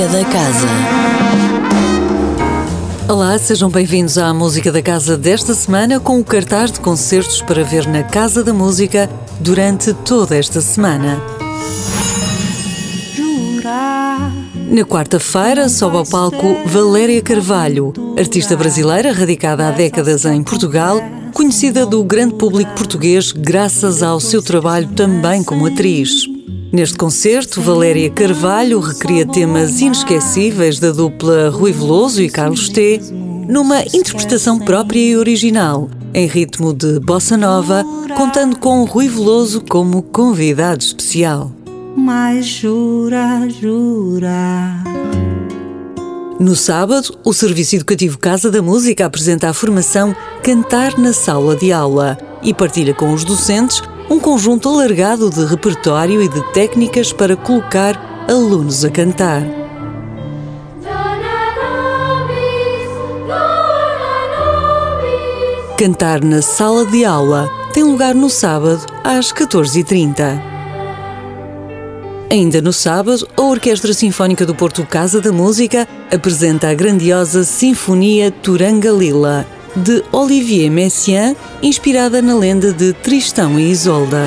Música da Casa. Olá, sejam bem-vindos à Música da Casa desta semana com o cartaz de concertos para ver na Casa da Música durante toda esta semana. Na quarta-feira sobe ao palco Valéria Carvalho, artista brasileira radicada há décadas em Portugal, conhecida do grande público português graças ao seu trabalho também como atriz. Neste concerto, Valéria Carvalho recria temas inesquecíveis da dupla Rui Veloso e Carlos T, numa interpretação própria e original, em ritmo de bossa nova, contando com Rui Veloso como convidado especial. Mas jura, jura. No sábado, o Serviço Educativo Casa da Música apresenta a formação Cantar na Sala de Aula e partilha com os docentes um conjunto alargado de repertório e de técnicas para colocar alunos a cantar. Cantar na sala de aula tem lugar no sábado às 14h30. Ainda no sábado, a Orquestra Sinfónica do Porto Casa da Música apresenta a grandiosa Sinfonia Turanga Lila de Olivier Messiaen, inspirada na lenda de Tristão e Isolda.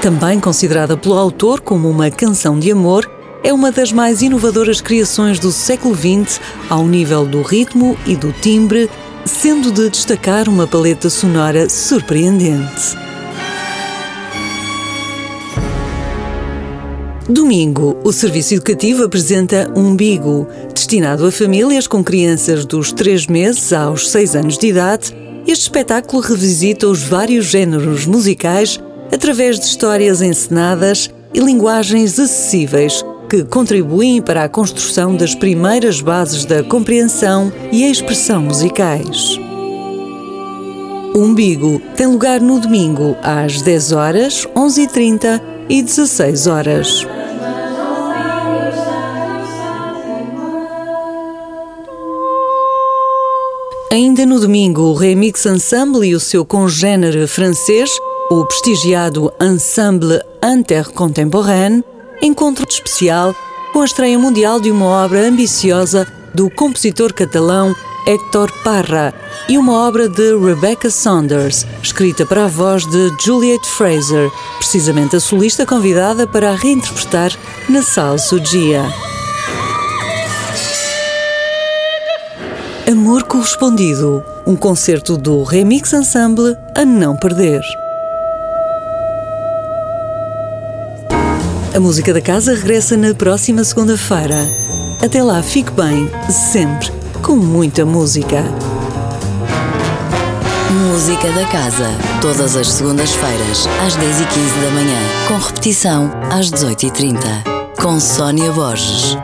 Também considerada pelo autor como uma canção de amor, é uma das mais inovadoras criações do século XX ao nível do ritmo e do timbre, sendo de destacar uma paleta sonora surpreendente. Domingo, o Serviço Educativo apresenta Umbigo, destinado a famílias com crianças dos 3 meses aos 6 anos de idade. Este espetáculo revisita os vários géneros musicais através de histórias encenadas e linguagens acessíveis que contribuem para a construção das primeiras bases da compreensão e a expressão musicais. Umbigo tem lugar no domingo às 10 horas, 11h30 e 16 horas. Ainda no domingo, o Remix Ensemble e o seu congénere francês, o prestigiado Ensemble Intercontemporain, encontram especial com a estreia mundial de uma obra ambiciosa do compositor catalão Héctor Parra e uma obra de Rebecca Saunders, escrita para a voz de Juliette Fraser, precisamente a solista convidada para a reinterpretar na Salsa Dia. Amor Correspondido, um concerto do Remix Ensemble a não perder. A música da casa regressa na próxima segunda-feira. Até lá, fique bem, sempre, com muita música. Música da Casa, todas as segundas-feiras, às 10h15 da manhã, com repetição às 18h30, com Sónia Borges.